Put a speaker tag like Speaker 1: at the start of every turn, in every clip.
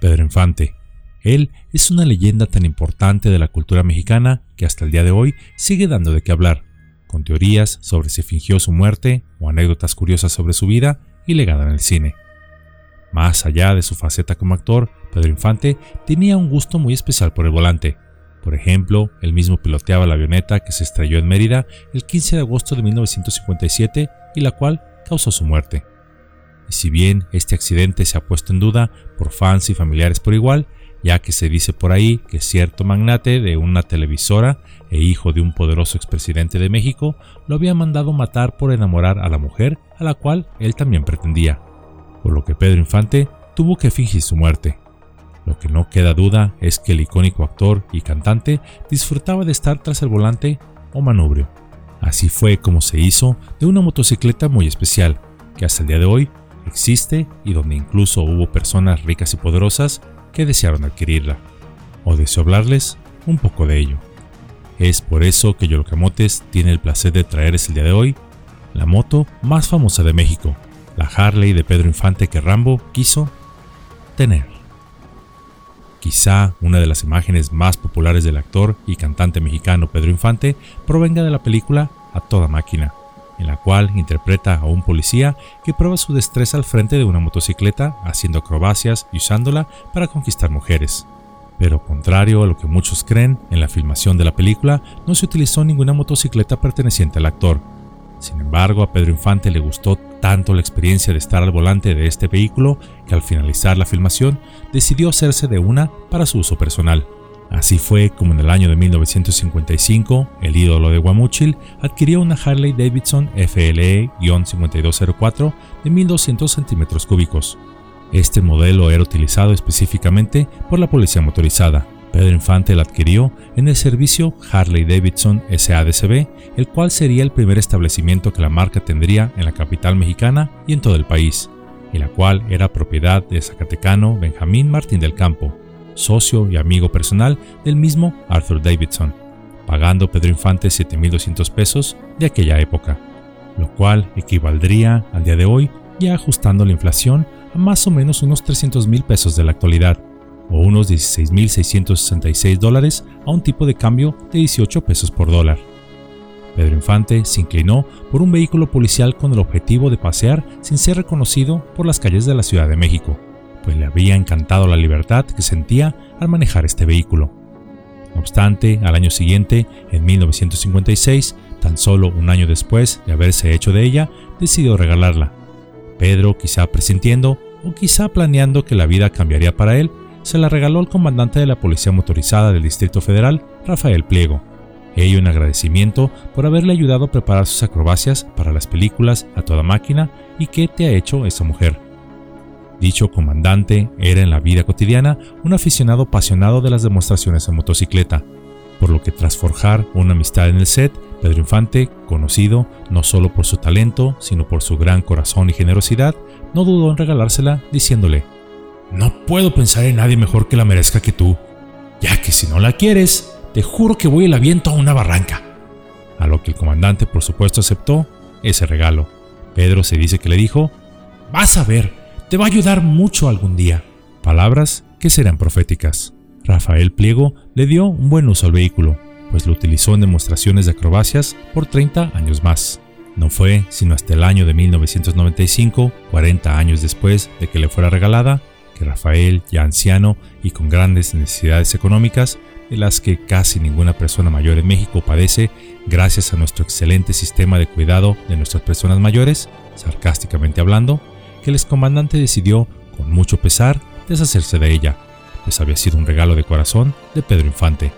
Speaker 1: Pedro Infante. Él es una leyenda tan importante de la cultura mexicana que hasta el día de hoy sigue dando de qué hablar, con teorías sobre si fingió su muerte o anécdotas curiosas sobre su vida y legada en el cine. Más allá de su faceta como actor, Pedro Infante tenía un gusto muy especial por el volante. Por ejemplo, él mismo piloteaba la avioneta que se estrelló en Mérida el 15 de agosto de 1957 y la cual causó su muerte. Y si bien este accidente se ha puesto en duda por fans y familiares por igual, ya que se dice por ahí que cierto magnate de una televisora e hijo de un poderoso expresidente de México lo había mandado matar por enamorar a la mujer a la cual él también pretendía, por lo que Pedro Infante tuvo que fingir su muerte. Lo que no queda duda es que el icónico actor y cantante disfrutaba de estar tras el volante o manubrio. Así fue como se hizo de una motocicleta muy especial, que hasta el día de hoy existe y donde incluso hubo personas ricas y poderosas que desearon adquirirla, o deseo hablarles un poco de ello. Es por eso que Yolocamotes tiene el placer de traerles el día de hoy la moto más famosa de México, la Harley de Pedro Infante que Rambo quiso tener. Quizá una de las imágenes más populares del actor y cantante mexicano Pedro Infante provenga de la película A toda máquina, en la cual interpreta a un policía que prueba su destreza al frente de una motocicleta haciendo acrobacias y usándola para conquistar mujeres. Pero contrario a lo que muchos creen, en la filmación de la película no se utilizó ninguna motocicleta perteneciente al actor. Sin embargo, a Pedro Infante le gustó tanto la experiencia de estar al volante de este vehículo que al finalizar la filmación decidió hacerse de una para su uso personal. Así fue como en el año de 1955, el ídolo de Guamuchil adquirió una Harley Davidson FLE-5204 de 1200 centímetros cúbicos. Este modelo era utilizado específicamente por la policía motorizada. Pedro Infante la adquirió en el servicio Harley Davidson SADCB, el cual sería el primer establecimiento que la marca tendría en la capital mexicana y en todo el país, y la cual era propiedad de Zacatecano Benjamín Martín del Campo, socio y amigo personal del mismo Arthur Davidson, pagando Pedro Infante 7.200 pesos de aquella época, lo cual equivaldría al día de hoy, ya ajustando la inflación, a más o menos unos 300.000 pesos de la actualidad, o unos 16.666 dólares a un tipo de cambio de 18 pesos por dólar. Pedro Infante se inclinó por un vehículo policial con el objetivo de pasear sin ser reconocido por las calles de la Ciudad de México pues le había encantado la libertad que sentía al manejar este vehículo. No obstante, al año siguiente, en 1956, tan solo un año después de haberse hecho de ella, decidió regalarla. Pedro, quizá presintiendo o quizá planeando que la vida cambiaría para él, se la regaló al comandante de la Policía Motorizada del Distrito Federal, Rafael Pliego. Ello en agradecimiento por haberle ayudado a preparar sus acrobacias para las películas a toda máquina y qué te ha hecho esa mujer. Dicho comandante era en la vida cotidiana un aficionado apasionado de las demostraciones en motocicleta, por lo que tras forjar una amistad en el set, Pedro Infante, conocido no solo por su talento, sino por su gran corazón y generosidad, no dudó en regalársela diciéndole, No puedo pensar en nadie mejor que la merezca que tú, ya que si no la quieres, te juro que voy el aviento a una barranca. A lo que el comandante por supuesto aceptó ese regalo. Pedro se dice que le dijo, Vas a ver, te va a ayudar mucho algún día. Palabras que serán proféticas. Rafael Pliego le dio un buen uso al vehículo, pues lo utilizó en demostraciones de acrobacias por 30 años más. No fue sino hasta el año de 1995, 40 años después de que le fuera regalada, que Rafael, ya anciano y con grandes necesidades económicas, de las que casi ninguna persona mayor en México padece gracias a nuestro excelente sistema de cuidado de nuestras personas mayores, sarcásticamente hablando, que el excomandante decidió, con mucho pesar, deshacerse de ella, pues había sido un regalo de corazón de Pedro Infante.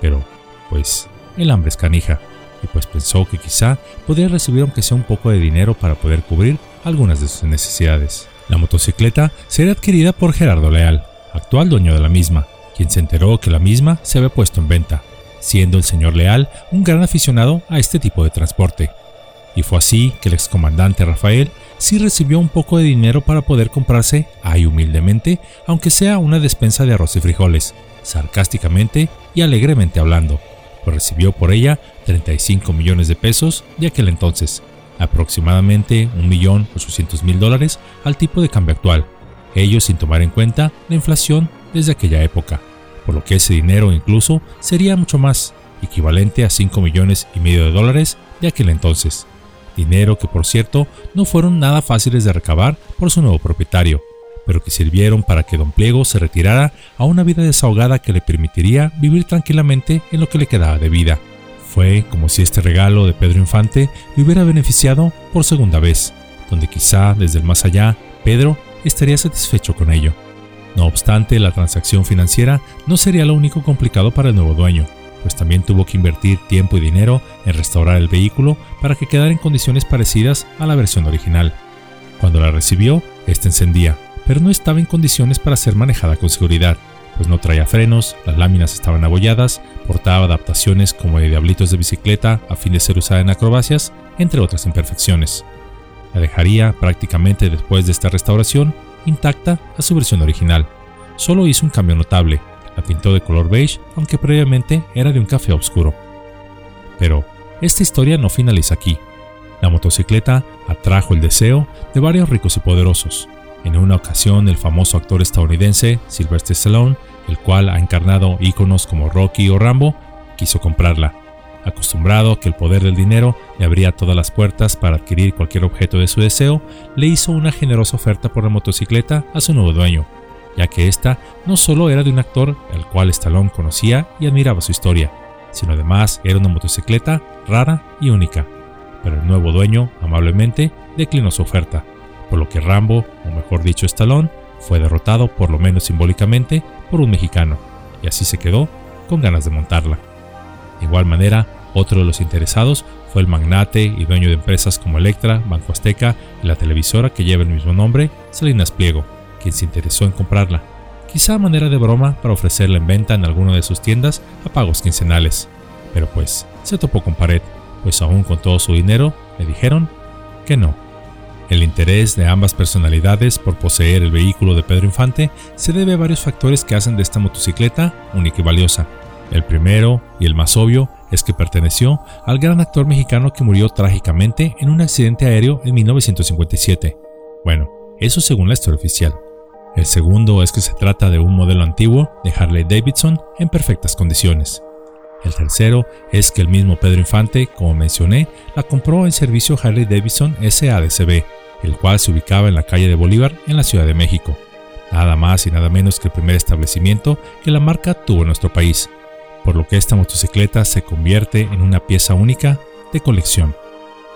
Speaker 1: Pero, pues, el hambre es canija, y pues pensó que quizá podría recibir aunque sea un poco de dinero para poder cubrir algunas de sus necesidades. La motocicleta sería adquirida por Gerardo Leal, actual dueño de la misma, quien se enteró que la misma se había puesto en venta, siendo el señor Leal un gran aficionado a este tipo de transporte. Y fue así que el excomandante Rafael sí recibió un poco de dinero para poder comprarse, ahí humildemente, aunque sea una despensa de arroz y frijoles, sarcásticamente y alegremente hablando, pues recibió por ella 35 millones de pesos de aquel entonces, aproximadamente 1.800.000 dólares al tipo de cambio actual. ello sin tomar en cuenta la inflación desde aquella época, por lo que ese dinero incluso sería mucho más, equivalente a 5 millones y medio de dólares de aquel entonces. Dinero que por cierto no fueron nada fáciles de recabar por su nuevo propietario, pero que sirvieron para que don Pliego se retirara a una vida desahogada que le permitiría vivir tranquilamente en lo que le quedaba de vida. Fue como si este regalo de Pedro Infante le hubiera beneficiado por segunda vez, donde quizá desde el más allá Pedro estaría satisfecho con ello. No obstante, la transacción financiera no sería lo único complicado para el nuevo dueño, pues también tuvo que invertir tiempo y dinero en restaurar el vehículo para que quedara en condiciones parecidas a la versión original. Cuando la recibió, esta encendía, pero no estaba en condiciones para ser manejada con seguridad, pues no traía frenos, las láminas estaban abolladas, portaba adaptaciones como de diablitos de bicicleta a fin de ser usada en acrobacias, entre otras imperfecciones. La dejaría prácticamente después de esta restauración intacta a su versión original. Solo hizo un cambio notable, la pintó de color beige, aunque previamente era de un café oscuro. Pero esta historia no finaliza aquí. La motocicleta atrajo el deseo de varios ricos y poderosos, en una ocasión, el famoso actor estadounidense Sylvester Stallone, el cual ha encarnado íconos como Rocky o Rambo, quiso comprarla. Acostumbrado a que el poder del dinero le abría todas las puertas para adquirir cualquier objeto de su deseo, le hizo una generosa oferta por la motocicleta a su nuevo dueño, ya que esta no solo era de un actor al cual Stallone conocía y admiraba su historia, sino además era una motocicleta rara y única. Pero el nuevo dueño, amablemente, declinó su oferta por lo que Rambo, o mejor dicho Stallone, fue derrotado por lo menos simbólicamente por un mexicano, y así se quedó con ganas de montarla. De igual manera, otro de los interesados fue el magnate y dueño de empresas como Electra, Banco Azteca y la televisora que lleva el mismo nombre, Salinas Pliego, quien se interesó en comprarla, quizá a manera de broma para ofrecerla en venta en alguna de sus tiendas a pagos quincenales. Pero pues, se topó con pared, pues aún con todo su dinero, le dijeron que no. El interés de ambas personalidades por poseer el vehículo de Pedro Infante se debe a varios factores que hacen de esta motocicleta única y valiosa. El primero, y el más obvio, es que perteneció al gran actor mexicano que murió trágicamente en un accidente aéreo en 1957. Bueno, eso según la historia oficial. El segundo es que se trata de un modelo antiguo de Harley Davidson en perfectas condiciones. El tercero es que el mismo Pedro Infante, como mencioné, la compró en servicio Harley Davidson SADCB, el cual se ubicaba en la calle de Bolívar en la Ciudad de México. Nada más y nada menos que el primer establecimiento que la marca tuvo en nuestro país, por lo que esta motocicleta se convierte en una pieza única de colección.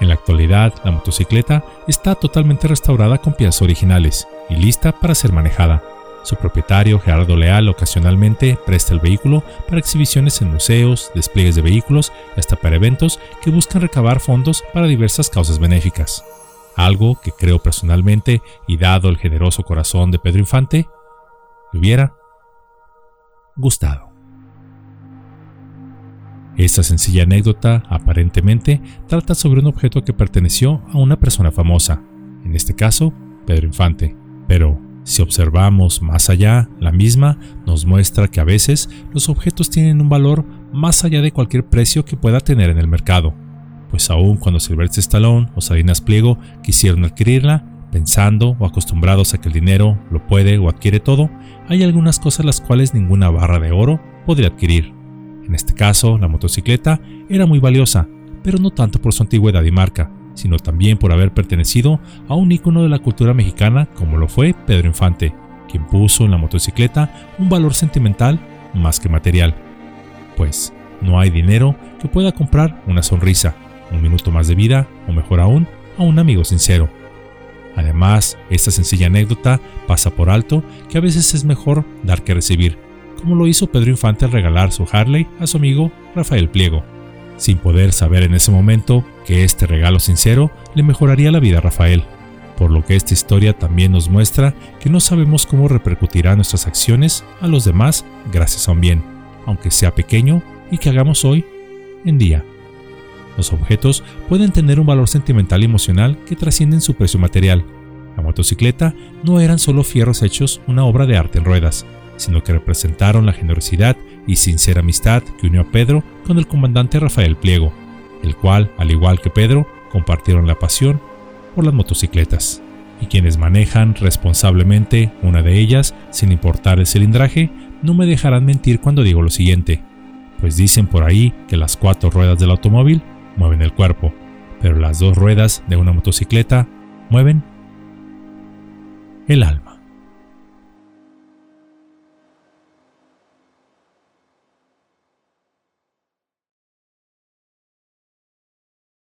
Speaker 1: En la actualidad, la motocicleta está totalmente restaurada con piezas originales y lista para ser manejada. Su propietario, Gerardo Leal, ocasionalmente presta el vehículo para exhibiciones en museos, despliegues de vehículos y hasta para eventos que buscan recabar fondos para diversas causas benéficas. Algo que creo personalmente, y dado el generoso corazón de Pedro Infante, hubiera gustado. Esta sencilla anécdota, aparentemente, trata sobre un objeto que perteneció a una persona famosa, en este caso, Pedro Infante. Pero, si observamos más allá, la misma nos muestra que a veces los objetos tienen un valor más allá de cualquier precio que pueda tener en el mercado. Pues aun cuando Sylvester Stallone o Salinas Pliego quisieron adquirirla, pensando o acostumbrados a que el dinero lo puede o adquiere todo, hay algunas cosas las cuales ninguna barra de oro podría adquirir. En este caso, la motocicleta era muy valiosa, pero no tanto por su antigüedad y marca, sino también por haber pertenecido a un ícono de la cultura mexicana como lo fue Pedro Infante, quien puso en la motocicleta un valor sentimental más que material. Pues no hay dinero que pueda comprar una sonrisa, un minuto más de vida o mejor aún, a un amigo sincero. Además, esta sencilla anécdota pasa por alto que a veces es mejor dar que recibir, como lo hizo Pedro Infante al regalar su Harley a su amigo Rafael Pliego sin poder saber en ese momento que este regalo sincero le mejoraría la vida a Rafael, por lo que esta historia también nos muestra que no sabemos cómo repercutirán nuestras acciones a los demás gracias a un bien, aunque sea pequeño y que hagamos hoy en día. Los objetos pueden tener un valor sentimental y emocional que trascienden su precio material. La motocicleta no eran solo fierros hechos una obra de arte en ruedas, sino que representaron la generosidad y sincera amistad que unió a Pedro con el comandante Rafael Pliego, el cual, al igual que Pedro, compartieron la pasión por las motocicletas. y quienes manejan responsablemente una de ellas, sin importar el cilindraje, no me dejarán mentir cuando digo lo siguiente, pues dicen por ahí que las cuatro ruedas del automóvil mueven el cuerpo, pero las dos ruedas de una motocicleta mueven el alma.